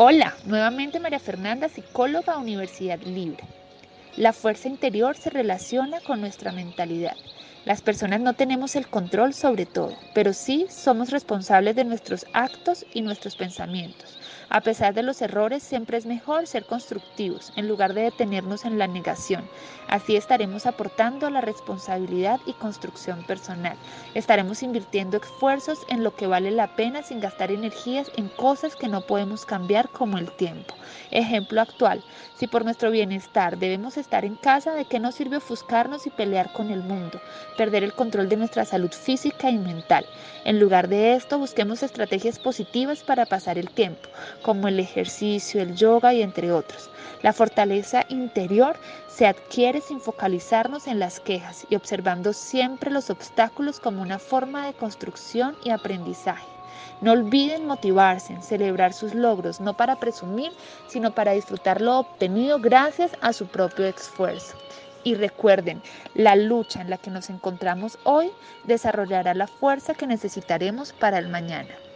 Hola, nuevamente María Fernanda, psicóloga Universidad Libre. La fuerza interior se relaciona con nuestra mentalidad. Las personas no tenemos el control sobre todo, pero sí somos responsables de nuestros actos y nuestros pensamientos. A pesar de los errores, siempre es mejor ser constructivos en lugar de detenernos en la negación. Así estaremos aportando la responsabilidad y construcción personal. Estaremos invirtiendo esfuerzos en lo que vale la pena sin gastar energías en cosas que no podemos cambiar como el tiempo. Ejemplo actual, si por nuestro bienestar debemos estar en casa, ¿de qué nos sirve ofuscarnos y pelear con el mundo? Perder el control de nuestra salud física y mental. En lugar de esto, busquemos estrategias positivas para pasar el tiempo como el ejercicio, el yoga y entre otros. La fortaleza interior se adquiere sin focalizarnos en las quejas y observando siempre los obstáculos como una forma de construcción y aprendizaje. No olviden motivarse, celebrar sus logros, no para presumir, sino para disfrutar lo obtenido gracias a su propio esfuerzo. Y recuerden, la lucha en la que nos encontramos hoy desarrollará la fuerza que necesitaremos para el mañana.